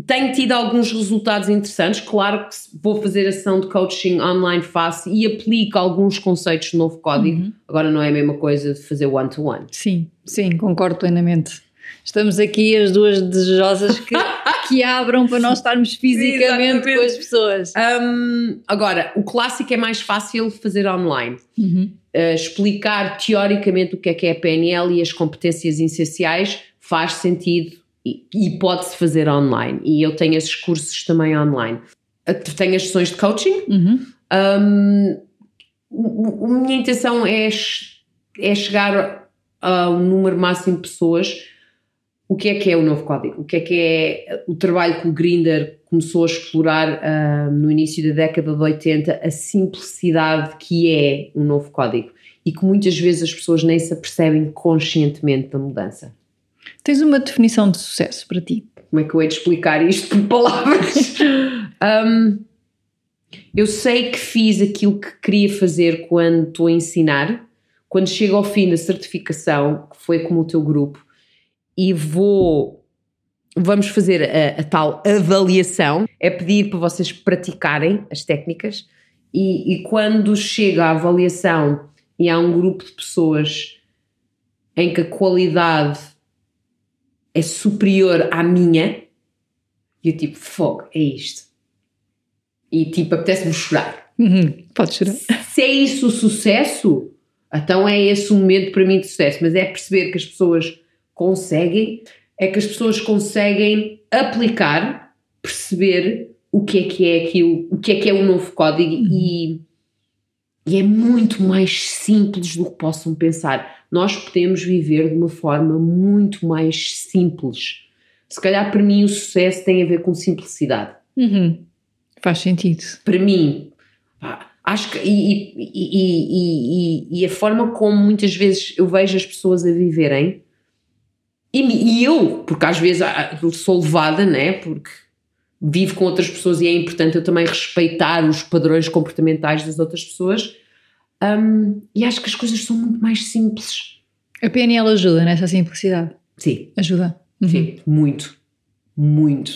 Tenho tido alguns resultados interessantes. Claro que vou fazer ação de coaching online fácil e aplico alguns conceitos do novo código. Uhum. Agora não é a mesma coisa de fazer one-to-one. -one. Sim, sim, concordo plenamente. Estamos aqui as duas desejosas que, que abram para nós estarmos fisicamente com as pessoas. Um, agora, o clássico é mais fácil fazer online. Uhum uh, explicar teoricamente o que é que é a PNL e as competências essenciais faz sentido e, e pode-se fazer online. E eu tenho esses cursos também online. Tenho as sessões de coaching. Uhum. Um, a minha intenção é, é chegar a um número máximo de pessoas. O que é que é o novo código? O que é que é o trabalho que o Grinder começou a explorar uh, no início da década de 80 a simplicidade que é um novo código e que muitas vezes as pessoas nem se apercebem conscientemente da mudança. Tens uma definição de sucesso para ti? Como é que eu hei de explicar isto por palavras? um, eu sei que fiz aquilo que queria fazer quando estou a ensinar, quando chego ao fim da certificação, que foi como o teu grupo, e vou vamos fazer a, a, tal avaliação, é pedir para vocês praticarem as técnicas e, e, quando chega a avaliação e há um grupo de pessoas em que a qualidade é superior à minha, e eu tipo, fogo, é isto. E tipo, apetece-me chorar. Uhum. Pode chorar. Se é isso o sucesso, então é esse o momento para mim de sucesso. Mas é perceber que as pessoas conseguem, é que as pessoas conseguem aplicar, perceber o que é que é aquilo, o que é que é o novo código e, e é muito mais simples do que possam pensar. Nós podemos viver de uma forma muito mais simples. Se calhar para mim o sucesso tem a ver com simplicidade. Uhum. Faz sentido. Para mim, acho que. E, e, e, e, e a forma como muitas vezes eu vejo as pessoas a viverem, e, e eu, porque às vezes sou levada, né? Porque vivo com outras pessoas e é importante eu também respeitar os padrões comportamentais das outras pessoas. Um, e acho que as coisas são muito mais simples. A PNL ajuda nessa simplicidade. Sim. Ajuda. Uhum. Sim, muito. Muito.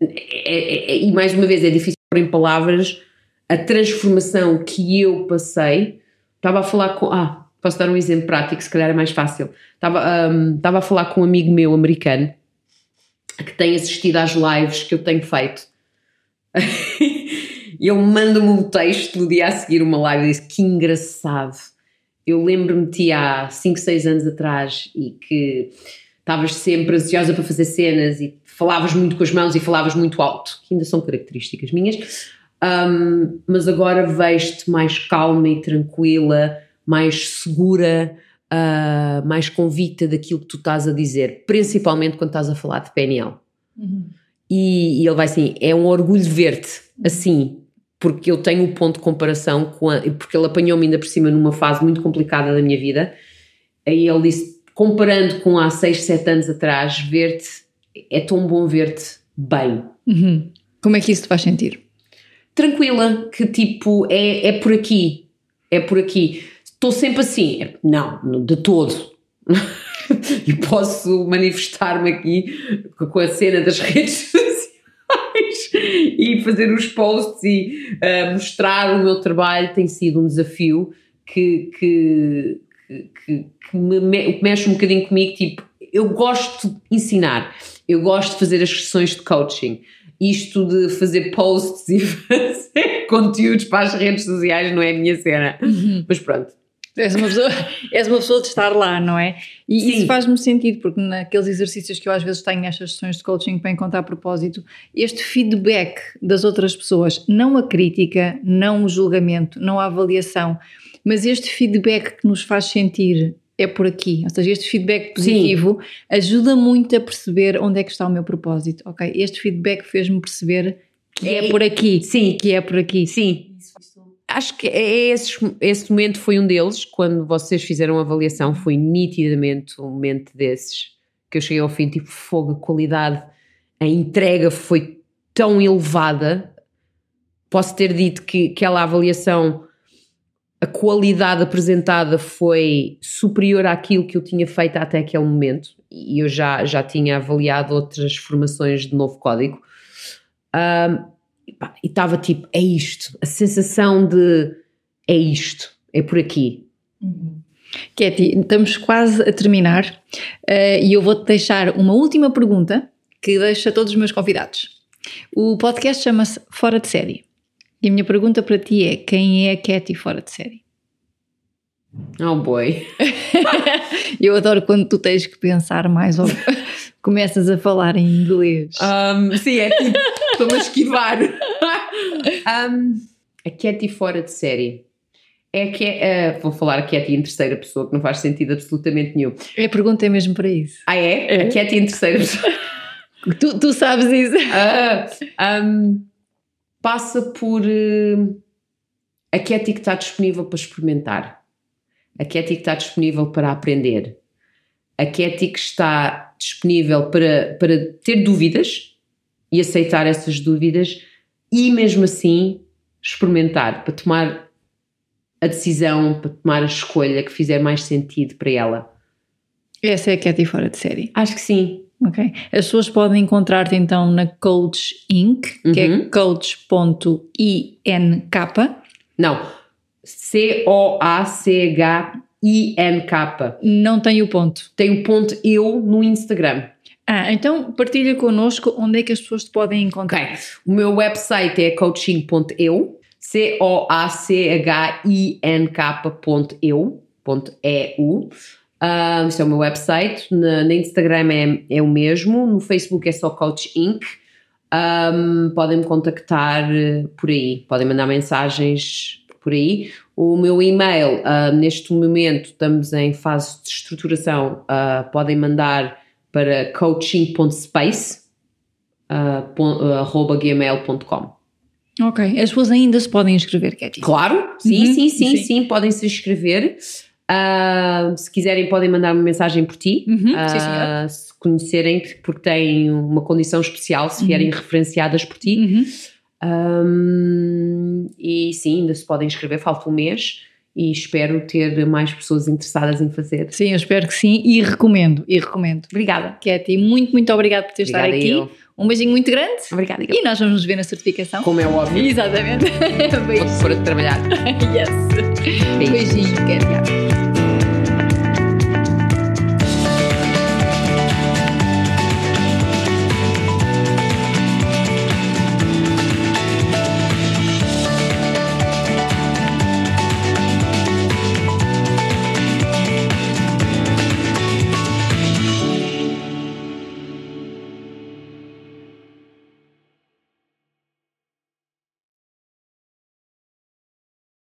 É, é, é, e mais uma vez, é difícil pôr em palavras a transformação que eu passei. Estava a falar com. Ah, posso dar um exemplo prático, se calhar é mais fácil. Estava, um, estava a falar com um amigo meu americano que tem assistido às lives que eu tenho feito. ele manda-me um texto no dia a seguir uma live e disse que engraçado. Eu lembro-me-te há 5, 6 anos atrás e que estavas sempre ansiosa para fazer cenas e falavas muito com as mãos e falavas muito alto, que ainda são características minhas, um, mas agora vejo-te mais calma e tranquila, mais segura, uh, mais convicta daquilo que tu estás a dizer, principalmente quando estás a falar de PNL. Uhum. E, e, ele vai assim: é um orgulho ver-te assim, porque eu tenho um ponto de comparação com a, porque ele apanhou-me ainda por cima numa fase muito complicada da minha vida. Aí ele disse: comparando com há 6, 7 anos atrás, ver-te é tão bom ver-te bem. Uhum. Como é que isso te faz sentir? Tranquila, que tipo, é, é por aqui, é por aqui. Estou sempre assim, é, não, de todo. e posso manifestar-me aqui com a cena das redes sociais e fazer os posts e uh, mostrar o meu trabalho tem sido um desafio que, que, que, que me, mexe um bocadinho comigo, tipo, eu gosto de ensinar, eu gosto de fazer as sessões de coaching. Isto de fazer posts e fazer conteúdos para as redes sociais não é a minha cena. Uhum. Mas pronto, És uma, pessoa, és uma pessoa de estar lá, não é? E Sim. isso faz-me sentido, porque naqueles exercícios que eu às vezes tenho nestas sessões de coaching para encontrar a propósito, este feedback das outras pessoas, não a crítica, não o julgamento, não a avaliação, mas este feedback que nos faz sentir é por aqui, ou seja, este feedback positivo Sim. ajuda muito a perceber onde é que está o meu propósito, ok? Este feedback fez-me perceber que é, é, por aqui, sim, que é por aqui. Sim, acho que é esse, esse momento foi um deles, quando vocês fizeram a avaliação, foi nitidamente um momento desses, que eu cheguei ao fim, tipo, fogo, a qualidade, a entrega foi tão elevada, posso ter dito que aquela avaliação, a qualidade apresentada foi superior àquilo que eu tinha feito até aquele momento, e eu já, já tinha avaliado outras formações de novo código, um, e estava tipo, é isto, a sensação de é isto, é por aqui. Uhum. Estamos quase a terminar uh, e eu vou-te deixar uma última pergunta que deixo a todos os meus convidados. O podcast chama-se Fora de Série. E a minha pergunta para ti é: quem é a Katy fora de série? Oh boy! eu adoro quando tu tens que pensar mais ou começas a falar em inglês. Um, sim, é tipo, estou-me a esquivar. um, a Katy fora de série. É que é, uh, vou falar a Katy em terceira pessoa, que não faz sentido absolutamente nenhum. A pergunta é mesmo para isso. Ah, é? é. A Katy em terceira pessoa. tu, tu sabes isso. Uh, um, passa por uh, a Katy que está disponível para experimentar. A Katy que está disponível para aprender. A Katy que está disponível para, para ter dúvidas e aceitar essas dúvidas e mesmo assim experimentar para tomar a decisão, para tomar a escolha que fizer mais sentido para ela. Essa é a Katy fora de série. Acho que sim. Ok. As pessoas podem encontrar-te então na Coach Inc., que é uhum. é coach.ink. Não, C-O-A-C-H-I-N-K. Não tem o ponto. Tem o ponto eu no Instagram. Ah, então partilha connosco onde é que as pessoas te podem encontrar. Okay. O meu website é coaching.eu. C-O-A-C-H-I-N-K.eu, ponto E-U. Uh, este é o meu website. Na Instagram é, é o mesmo. No Facebook é só Coach Inc. Um, podem me contactar eh, por aí. Podem mandar mensagens por aí. O meu e-mail, uh, neste momento, estamos em fase de estruturação. Uh, podem mandar para coaching.space uh, gmail.com. Ok, as pessoas ainda se podem inscrever, Katy? Claro, sim, uhum, sim, sim, sim, sim, podem se inscrever. Uh, se quiserem, podem mandar uma mensagem por ti, uhum, uh, se conhecerem, porque têm uma condição especial, se vierem uhum. referenciadas por ti. Uhum. Um, e sim, ainda se podem inscrever, falta um mês e espero ter mais pessoas interessadas em fazer. Sim, eu espero que sim e recomendo, e recomendo. Obrigada. Katy, muito, muito obrigada por ter estado aqui. Eu. Um beijinho muito grande. Obrigada. Eu. E nós vamos nos ver na certificação. Como é óbvio. Exatamente. Vou-te pôr a trabalhar. yes. Beijinho, Katy.